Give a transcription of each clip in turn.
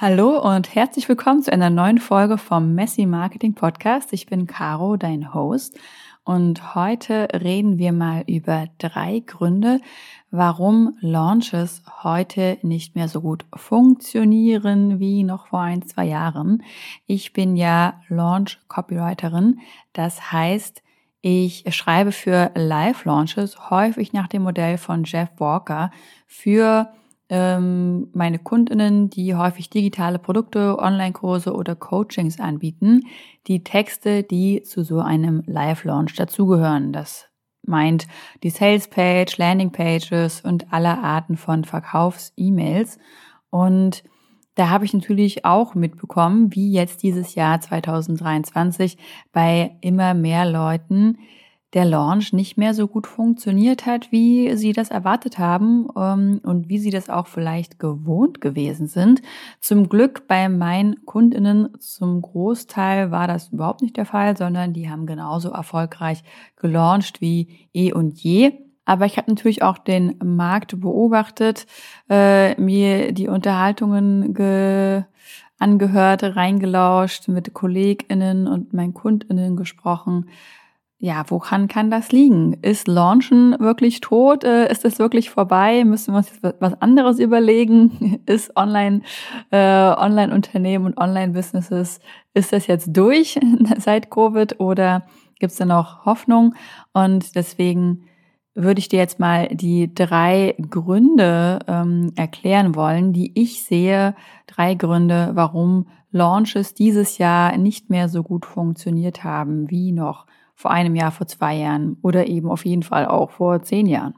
Hallo und herzlich willkommen zu einer neuen Folge vom Messy Marketing Podcast. Ich bin Caro, dein Host. Und heute reden wir mal über drei Gründe, warum Launches heute nicht mehr so gut funktionieren wie noch vor ein, zwei Jahren. Ich bin ja Launch Copywriterin. Das heißt, ich schreibe für Live-Launches häufig nach dem Modell von Jeff Walker für ähm, meine Kundinnen, die häufig digitale Produkte, Online-Kurse oder Coachings anbieten, die Texte, die zu so einem Live-Launch dazugehören. Das meint die Sales-Page, Landing-Pages und alle Arten von Verkaufs-E-Mails. Und da habe ich natürlich auch mitbekommen, wie jetzt dieses Jahr 2023 bei immer mehr Leuten der Launch nicht mehr so gut funktioniert hat, wie sie das erwartet haben ähm, und wie sie das auch vielleicht gewohnt gewesen sind. Zum Glück bei meinen Kundinnen zum Großteil war das überhaupt nicht der Fall, sondern die haben genauso erfolgreich gelauncht wie eh und je. Aber ich habe natürlich auch den Markt beobachtet, äh, mir die Unterhaltungen ge angehört, reingelauscht, mit KollegInnen und meinen KundInnen gesprochen ja, woran kann das liegen? Ist Launchen wirklich tot? Äh, ist es wirklich vorbei? Müssen wir uns was anderes überlegen? Ist Online, äh, Online-Unternehmen und Online-Businesses, ist das jetzt durch seit Covid oder gibt es da noch Hoffnung? Und deswegen würde ich dir jetzt mal die drei Gründe ähm, erklären wollen, die ich sehe. Drei Gründe, warum Launches dieses Jahr nicht mehr so gut funktioniert haben wie noch vor einem Jahr, vor zwei Jahren oder eben auf jeden Fall auch vor zehn Jahren.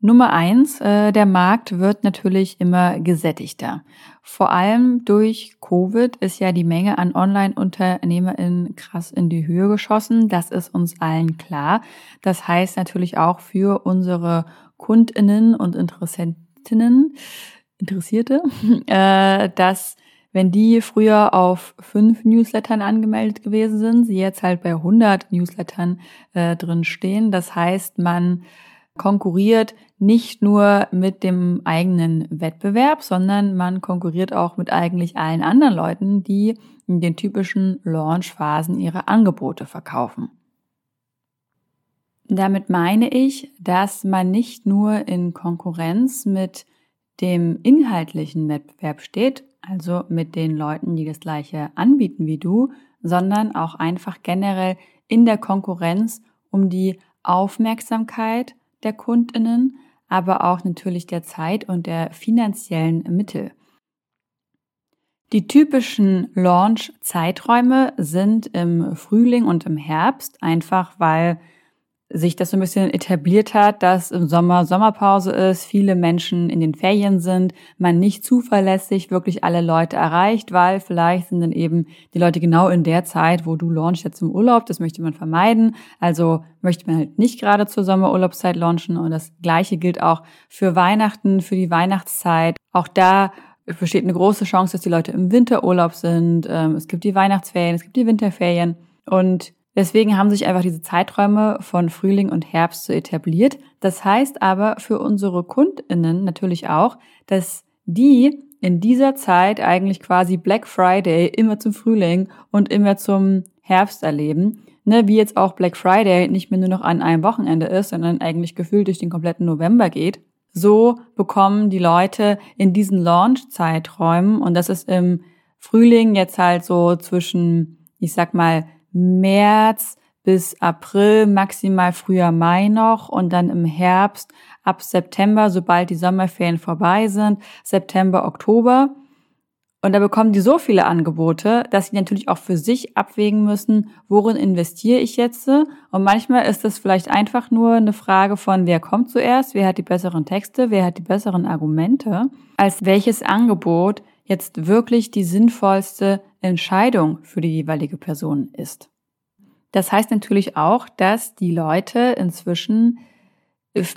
Nummer eins, äh, der Markt wird natürlich immer gesättigter. Vor allem durch Covid ist ja die Menge an Online-UnternehmerInnen krass in die Höhe geschossen. Das ist uns allen klar. Das heißt natürlich auch für unsere KundInnen und Interessentinnen, Interessierte, äh, dass wenn die früher auf fünf Newslettern angemeldet gewesen sind, sie jetzt halt bei 100 Newslettern äh, drin stehen. Das heißt, man konkurriert nicht nur mit dem eigenen Wettbewerb, sondern man konkurriert auch mit eigentlich allen anderen Leuten, die in den typischen Launch-Phasen ihre Angebote verkaufen. Damit meine ich, dass man nicht nur in Konkurrenz mit dem inhaltlichen Wettbewerb steht, also mit den Leuten, die das gleiche anbieten wie du, sondern auch einfach generell in der Konkurrenz um die Aufmerksamkeit der Kundinnen, aber auch natürlich der Zeit und der finanziellen Mittel. Die typischen Launch-Zeiträume sind im Frühling und im Herbst, einfach weil sich das so ein bisschen etabliert hat, dass im Sommer Sommerpause ist, viele Menschen in den Ferien sind, man nicht zuverlässig wirklich alle Leute erreicht, weil vielleicht sind dann eben die Leute genau in der Zeit, wo du launchst jetzt im Urlaub, das möchte man vermeiden. Also möchte man halt nicht gerade zur Sommerurlaubszeit launchen und das gleiche gilt auch für Weihnachten, für die Weihnachtszeit. Auch da besteht eine große Chance, dass die Leute im Winterurlaub sind. Ähm, es gibt die Weihnachtsferien, es gibt die Winterferien und Deswegen haben sich einfach diese Zeiträume von Frühling und Herbst so etabliert. Das heißt aber für unsere Kundinnen natürlich auch, dass die in dieser Zeit eigentlich quasi Black Friday immer zum Frühling und immer zum Herbst erleben. Ne, wie jetzt auch Black Friday nicht mehr nur noch an einem Wochenende ist, sondern eigentlich gefühlt durch den kompletten November geht. So bekommen die Leute in diesen Launch-Zeiträumen, und das ist im Frühling jetzt halt so zwischen, ich sag mal, März bis April, maximal früher Mai noch und dann im Herbst ab September, sobald die Sommerferien vorbei sind, September, Oktober. Und da bekommen die so viele Angebote, dass sie natürlich auch für sich abwägen müssen, worin investiere ich jetzt? Und manchmal ist es vielleicht einfach nur eine Frage von, wer kommt zuerst, wer hat die besseren Texte, wer hat die besseren Argumente, als welches Angebot jetzt wirklich die sinnvollste Entscheidung für die jeweilige Person ist. Das heißt natürlich auch, dass die Leute inzwischen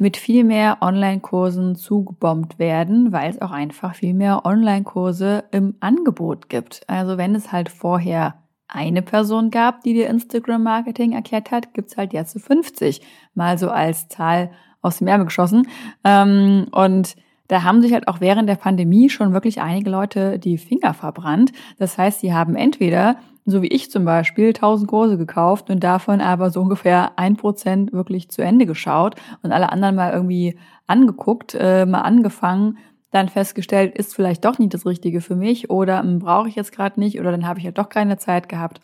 mit viel mehr Online-Kursen zugebombt werden, weil es auch einfach viel mehr Online-Kurse im Angebot gibt. Also wenn es halt vorher eine Person gab, die dir Instagram-Marketing erklärt hat, gibt's halt jetzt 50. Mal so als Zahl aus dem Ärmel geschossen. Ähm, und da haben sich halt auch während der Pandemie schon wirklich einige Leute die Finger verbrannt. Das heißt, sie haben entweder, so wie ich zum Beispiel, 1000 Kurse gekauft und davon aber so ungefähr ein Prozent wirklich zu Ende geschaut und alle anderen mal irgendwie angeguckt, äh, mal angefangen, dann festgestellt, ist vielleicht doch nicht das Richtige für mich oder hm, brauche ich jetzt gerade nicht oder dann habe ich ja doch keine Zeit gehabt.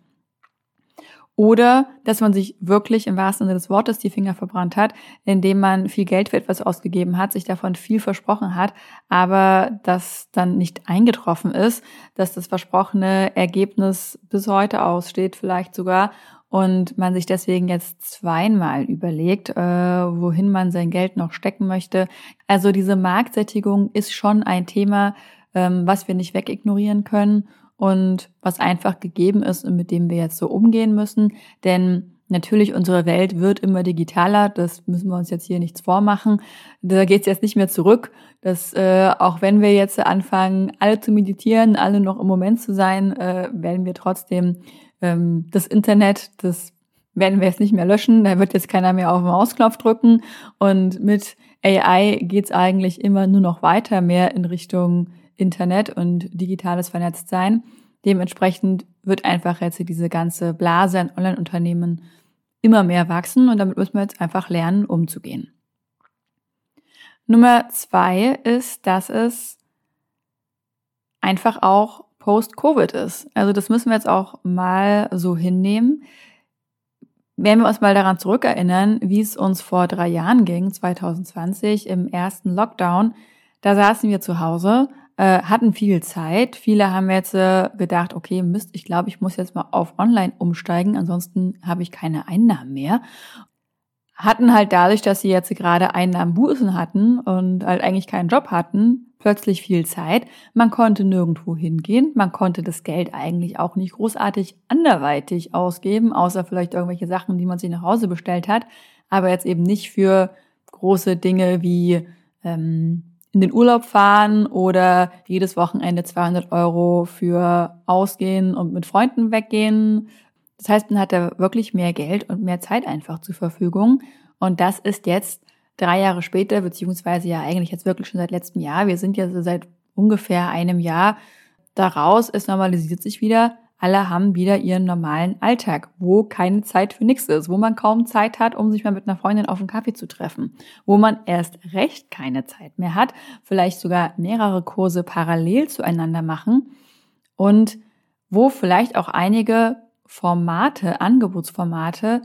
Oder dass man sich wirklich im wahrsten Sinne des Wortes die Finger verbrannt hat, indem man viel Geld für etwas ausgegeben hat, sich davon viel versprochen hat, aber das dann nicht eingetroffen ist, dass das versprochene Ergebnis bis heute aussteht, vielleicht sogar, und man sich deswegen jetzt zweimal überlegt, äh, wohin man sein Geld noch stecken möchte. Also diese Marktsättigung ist schon ein Thema, ähm, was wir nicht wegignorieren können und was einfach gegeben ist und mit dem wir jetzt so umgehen müssen. Denn natürlich, unsere Welt wird immer digitaler, das müssen wir uns jetzt hier nichts vormachen. Da geht es jetzt nicht mehr zurück, dass äh, auch wenn wir jetzt anfangen, alle zu meditieren, alle noch im Moment zu sein, äh, werden wir trotzdem ähm, das Internet, das werden wir jetzt nicht mehr löschen, da wird jetzt keiner mehr auf den Mausknopf drücken. Und mit AI geht's eigentlich immer nur noch weiter, mehr in Richtung Internet und digitales Vernetztsein. Dementsprechend wird einfach jetzt diese ganze Blase an Online-Unternehmen immer mehr wachsen und damit müssen wir jetzt einfach lernen, umzugehen. Nummer zwei ist, dass es einfach auch Post-Covid ist. Also das müssen wir jetzt auch mal so hinnehmen. Wenn wir uns mal daran zurückerinnern, wie es uns vor drei Jahren ging, 2020 im ersten Lockdown, da saßen wir zu Hause äh, hatten viel Zeit. Viele haben jetzt äh, gedacht, okay, Mist, ich glaube, ich muss jetzt mal auf Online umsteigen, ansonsten habe ich keine Einnahmen mehr. Hatten halt dadurch, dass sie jetzt gerade Einnahmen bußen hatten und halt eigentlich keinen Job hatten, plötzlich viel Zeit. Man konnte nirgendwo hingehen. Man konnte das Geld eigentlich auch nicht großartig anderweitig ausgeben, außer vielleicht irgendwelche Sachen, die man sich nach Hause bestellt hat. Aber jetzt eben nicht für große Dinge wie ähm, in den Urlaub fahren oder jedes Wochenende 200 Euro für Ausgehen und mit Freunden weggehen. Das heißt, man hat da wirklich mehr Geld und mehr Zeit einfach zur Verfügung. Und das ist jetzt drei Jahre später, beziehungsweise ja eigentlich jetzt wirklich schon seit letztem Jahr. Wir sind ja seit ungefähr einem Jahr daraus. Es normalisiert sich wieder alle haben wieder ihren normalen Alltag, wo keine Zeit für nichts ist, wo man kaum Zeit hat, um sich mal mit einer Freundin auf einen Kaffee zu treffen, wo man erst recht keine Zeit mehr hat, vielleicht sogar mehrere Kurse parallel zueinander machen und wo vielleicht auch einige Formate, Angebotsformate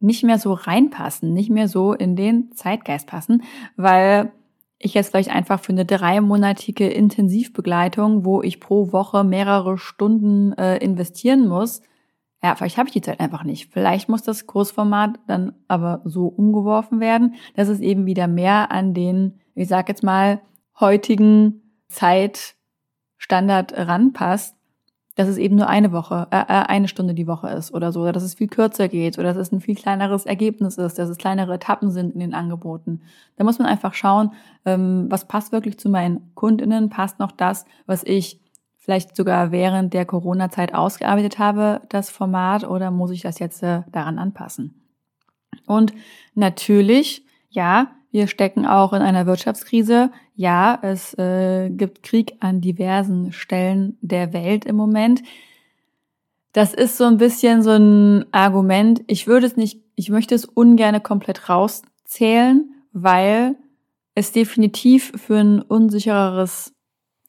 nicht mehr so reinpassen, nicht mehr so in den Zeitgeist passen, weil ich jetzt vielleicht einfach für eine dreimonatige Intensivbegleitung, wo ich pro Woche mehrere Stunden äh, investieren muss, ja, vielleicht habe ich die Zeit einfach nicht. Vielleicht muss das Kursformat dann aber so umgeworfen werden, dass es eben wieder mehr an den, ich sag jetzt mal, heutigen Zeitstandard ranpasst dass es eben nur eine Woche, äh, äh, eine Stunde die Woche ist oder so, oder dass es viel kürzer geht oder dass es ein viel kleineres Ergebnis ist, dass es kleinere Etappen sind in den Angeboten. Da muss man einfach schauen, ähm, was passt wirklich zu meinen Kundinnen, passt noch das, was ich vielleicht sogar während der Corona-Zeit ausgearbeitet habe, das Format, oder muss ich das jetzt äh, daran anpassen? Und natürlich, ja, wir stecken auch in einer Wirtschaftskrise. Ja, es äh, gibt Krieg an diversen Stellen der Welt im Moment. Das ist so ein bisschen so ein Argument. Ich würde es nicht, ich möchte es ungerne komplett rauszählen, weil es definitiv für ein unsichereres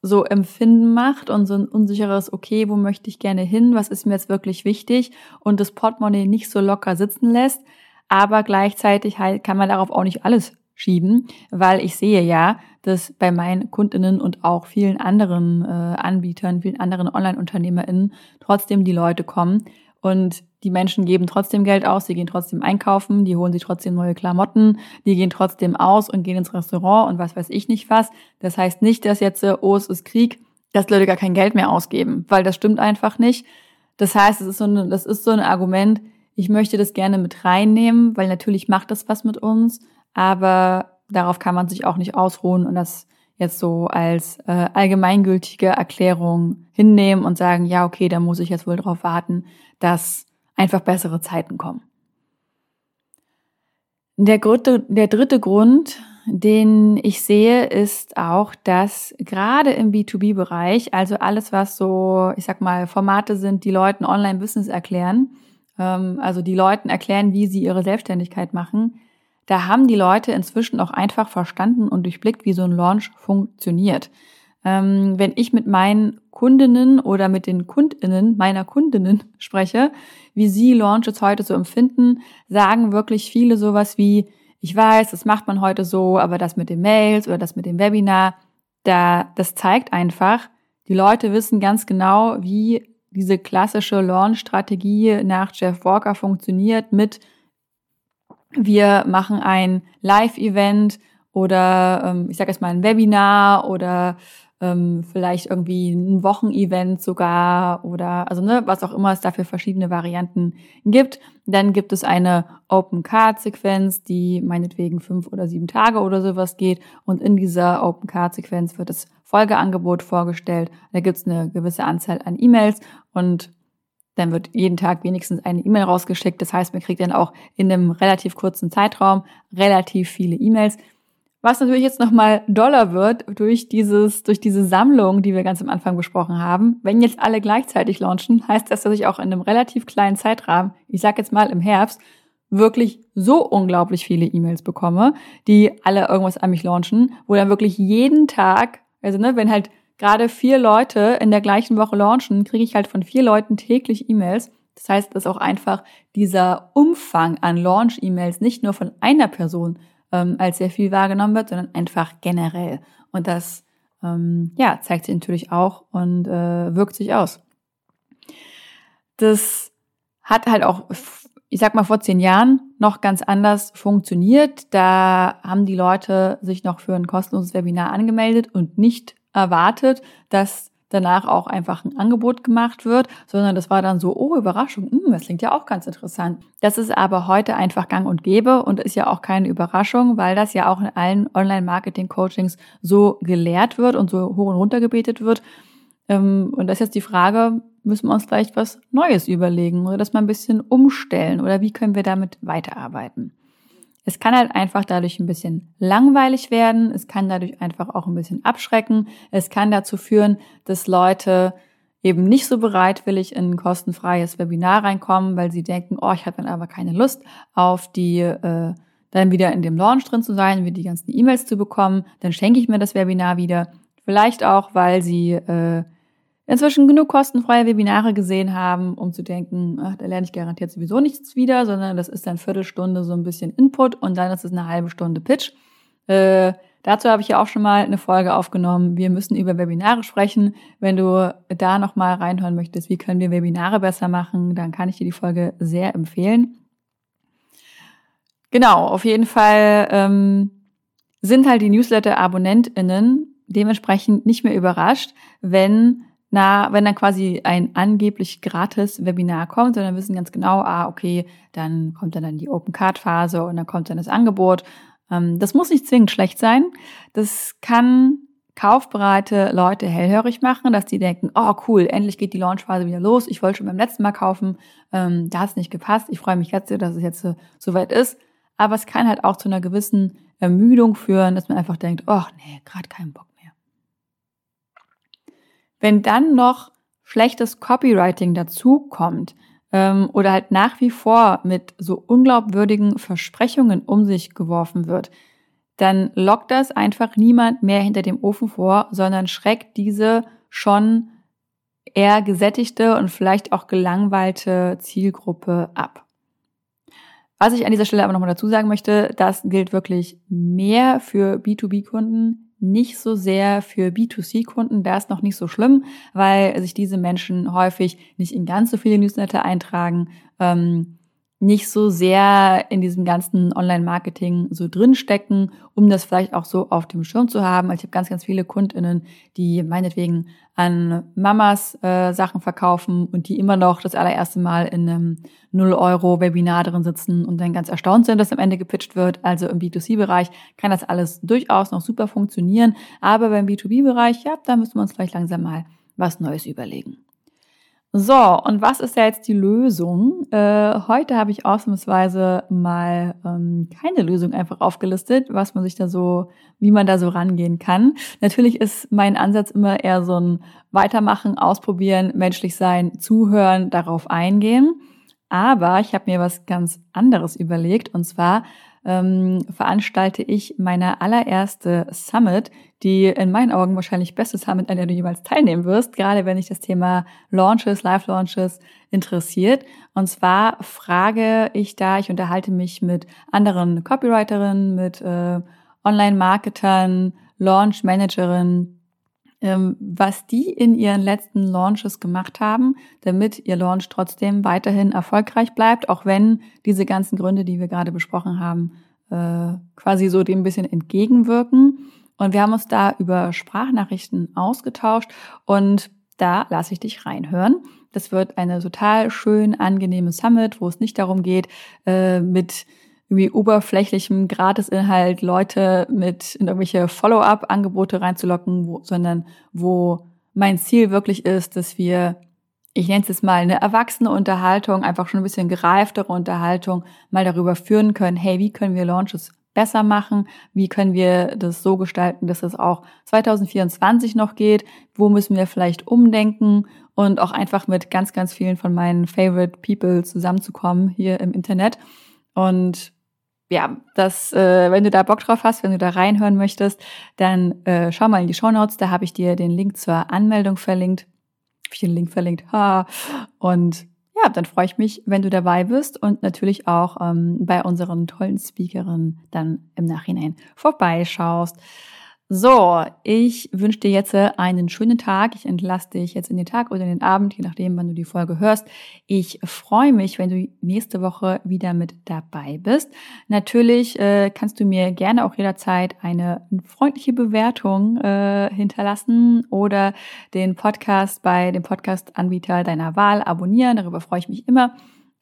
so Empfinden macht und so ein unsicheres, okay, wo möchte ich gerne hin, was ist mir jetzt wirklich wichtig und das Portemonnaie nicht so locker sitzen lässt. Aber gleichzeitig halt kann man darauf auch nicht alles schieben, weil ich sehe ja, dass bei meinen Kundinnen und auch vielen anderen äh, Anbietern, vielen anderen Online-UnternehmerInnen trotzdem die Leute kommen und die Menschen geben trotzdem Geld aus, sie gehen trotzdem einkaufen, die holen sich trotzdem neue Klamotten, die gehen trotzdem aus und gehen ins Restaurant und was weiß ich nicht was. Das heißt nicht, dass jetzt, äh, oh, es ist Krieg, dass Leute gar kein Geld mehr ausgeben, weil das stimmt einfach nicht. Das heißt, es ist so ein, das ist so ein Argument, ich möchte das gerne mit reinnehmen, weil natürlich macht das was mit uns aber darauf kann man sich auch nicht ausruhen und das jetzt so als äh, allgemeingültige Erklärung hinnehmen und sagen, ja, okay, da muss ich jetzt wohl darauf warten, dass einfach bessere Zeiten kommen. Der dritte, der dritte Grund, den ich sehe, ist auch, dass gerade im B2B-Bereich, also alles, was so, ich sag mal, Formate sind, die Leuten Online-Business erklären, ähm, also die Leuten erklären, wie sie ihre Selbstständigkeit machen, da haben die Leute inzwischen auch einfach verstanden und durchblickt, wie so ein Launch funktioniert. Ähm, wenn ich mit meinen Kundinnen oder mit den Kundinnen meiner Kundinnen spreche, wie sie Launches heute so empfinden, sagen wirklich viele sowas wie, ich weiß, das macht man heute so, aber das mit den Mails oder das mit dem Webinar, da, das zeigt einfach, die Leute wissen ganz genau, wie diese klassische Launch-Strategie nach Jeff Walker funktioniert mit wir machen ein Live-Event oder ähm, ich sage jetzt mal ein Webinar oder ähm, vielleicht irgendwie ein Wochenevent sogar oder also ne, was auch immer es dafür verschiedene Varianten gibt. Dann gibt es eine Open Card Sequenz, die meinetwegen fünf oder sieben Tage oder sowas geht und in dieser Open Card Sequenz wird das Folgeangebot vorgestellt. Da gibt es eine gewisse Anzahl an E-Mails und dann wird jeden Tag wenigstens eine E-Mail rausgeschickt. Das heißt, man kriegt dann auch in einem relativ kurzen Zeitraum relativ viele E-Mails. Was natürlich jetzt nochmal doller wird durch dieses, durch diese Sammlung, die wir ganz am Anfang besprochen haben. Wenn jetzt alle gleichzeitig launchen, heißt das, dass ich auch in einem relativ kleinen Zeitrahmen, ich sag jetzt mal im Herbst, wirklich so unglaublich viele E-Mails bekomme, die alle irgendwas an mich launchen, wo dann wirklich jeden Tag, also ne, wenn halt gerade vier Leute in der gleichen Woche launchen, kriege ich halt von vier Leuten täglich E-Mails. Das heißt, dass auch einfach dieser Umfang an Launch-E-Mails nicht nur von einer Person ähm, als sehr viel wahrgenommen wird, sondern einfach generell. Und das ähm, ja, zeigt sich natürlich auch und äh, wirkt sich aus. Das hat halt auch, ich sag mal, vor zehn Jahren noch ganz anders funktioniert. Da haben die Leute sich noch für ein kostenloses Webinar angemeldet und nicht erwartet, dass danach auch einfach ein Angebot gemacht wird, sondern das war dann so, oh, Überraschung, hm, das klingt ja auch ganz interessant. Das ist aber heute einfach gang und gäbe und ist ja auch keine Überraschung, weil das ja auch in allen Online-Marketing-Coachings so gelehrt wird und so hoch und runter gebetet wird. Ähm, und das ist jetzt die Frage, müssen wir uns vielleicht was Neues überlegen oder das mal ein bisschen umstellen oder wie können wir damit weiterarbeiten? Es kann halt einfach dadurch ein bisschen langweilig werden. Es kann dadurch einfach auch ein bisschen abschrecken. Es kann dazu führen, dass Leute eben nicht so bereitwillig in ein kostenfreies Webinar reinkommen, weil sie denken, oh, ich habe dann aber keine Lust auf die, äh, dann wieder in dem Launch drin zu sein, wieder die ganzen E-Mails zu bekommen. Dann schenke ich mir das Webinar wieder. Vielleicht auch, weil sie äh, inzwischen genug kostenfreie Webinare gesehen haben, um zu denken, ach, da lerne ich garantiert sowieso nichts wieder, sondern das ist dann Viertelstunde so ein bisschen Input und dann ist es eine halbe Stunde Pitch. Äh, dazu habe ich ja auch schon mal eine Folge aufgenommen. Wir müssen über Webinare sprechen. Wenn du da nochmal reinhören möchtest, wie können wir Webinare besser machen, dann kann ich dir die Folge sehr empfehlen. Genau, auf jeden Fall ähm, sind halt die Newsletter-AbonnentInnen dementsprechend nicht mehr überrascht, wenn na, wenn dann quasi ein angeblich gratis Webinar kommt, dann wissen ganz genau, ah, okay, dann kommt dann, dann die Open Card Phase und dann kommt dann das Angebot. Ähm, das muss nicht zwingend schlecht sein. Das kann kaufbereite Leute hellhörig machen, dass die denken, oh cool, endlich geht die Launchphase wieder los. Ich wollte schon beim letzten Mal kaufen, ähm, da hat es nicht gepasst. Ich freue mich jetzt, dass es jetzt so, so weit ist. Aber es kann halt auch zu einer gewissen Ermüdung führen, dass man einfach denkt, oh nee, gerade keinen Bock wenn dann noch schlechtes Copywriting dazu kommt ähm, oder halt nach wie vor mit so unglaubwürdigen Versprechungen um sich geworfen wird, dann lockt das einfach niemand mehr hinter dem Ofen vor, sondern schreckt diese schon eher gesättigte und vielleicht auch gelangweilte Zielgruppe ab. Was ich an dieser Stelle aber nochmal dazu sagen möchte, das gilt wirklich mehr für B2B-Kunden nicht so sehr für B2C-Kunden. Da ist noch nicht so schlimm, weil sich diese Menschen häufig nicht in ganz so viele Newsletter eintragen. Ähm, nicht so sehr in diesem ganzen Online-Marketing so drinstecken, um das vielleicht auch so auf dem Schirm zu haben. Also ich habe ganz, ganz viele KundInnen, die meinetwegen an Mamas äh, Sachen verkaufen und die immer noch das allererste Mal in einem 0-Euro-Webinar drin sitzen und dann ganz erstaunt sind, dass am Ende gepitcht wird. Also im B2C-Bereich kann das alles durchaus noch super funktionieren. Aber beim B2B-Bereich, ja, da müssen wir uns vielleicht langsam mal was Neues überlegen. So, und was ist ja jetzt die Lösung? Äh, heute habe ich ausnahmsweise mal ähm, keine Lösung einfach aufgelistet, was man sich da so, wie man da so rangehen kann. Natürlich ist mein Ansatz immer eher so ein Weitermachen, ausprobieren, menschlich sein, zuhören, darauf eingehen. Aber ich habe mir was ganz anderes überlegt und zwar ähm, veranstalte ich meine allererste Summit, die in meinen Augen wahrscheinlich beste Summit, an der du jeweils teilnehmen wirst, gerade wenn dich das Thema Launches, Live-Launches interessiert. Und zwar frage ich da, ich unterhalte mich mit anderen Copywriterinnen, mit äh, Online-Marketern, Launch-Managerinnen, was die in ihren letzten Launches gemacht haben, damit ihr Launch trotzdem weiterhin erfolgreich bleibt, auch wenn diese ganzen Gründe, die wir gerade besprochen haben, äh, quasi so dem ein bisschen entgegenwirken. Und wir haben uns da über Sprachnachrichten ausgetauscht und da lasse ich dich reinhören. Das wird eine total schön angenehme Summit, wo es nicht darum geht, äh, mit irgendwie oberflächlichem Gratisinhalt Leute mit in irgendwelche Follow-up-Angebote reinzulocken, wo, sondern wo mein Ziel wirklich ist, dass wir, ich nenne es jetzt mal eine erwachsene Unterhaltung, einfach schon ein bisschen gereiftere Unterhaltung, mal darüber führen können, hey, wie können wir Launches besser machen? Wie können wir das so gestalten, dass es auch 2024 noch geht? Wo müssen wir vielleicht umdenken? Und auch einfach mit ganz, ganz vielen von meinen Favorite People zusammenzukommen hier im Internet. Und ja, das, äh, wenn du da Bock drauf hast, wenn du da reinhören möchtest, dann äh, schau mal in die Show Notes. Da habe ich dir den Link zur Anmeldung verlinkt. Habe ich den Link verlinkt. Ha. Und ja, dann freue ich mich, wenn du dabei bist und natürlich auch ähm, bei unseren tollen Speakerinnen dann im Nachhinein vorbeischaust. So, ich wünsche dir jetzt einen schönen Tag. Ich entlasse dich jetzt in den Tag oder in den Abend, je nachdem, wann du die Folge hörst. Ich freue mich, wenn du nächste Woche wieder mit dabei bist. Natürlich äh, kannst du mir gerne auch jederzeit eine freundliche Bewertung äh, hinterlassen oder den Podcast bei dem Podcast-Anbieter deiner Wahl abonnieren. Darüber freue ich mich immer.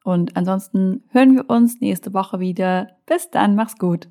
Und ansonsten hören wir uns nächste Woche wieder. Bis dann, mach's gut.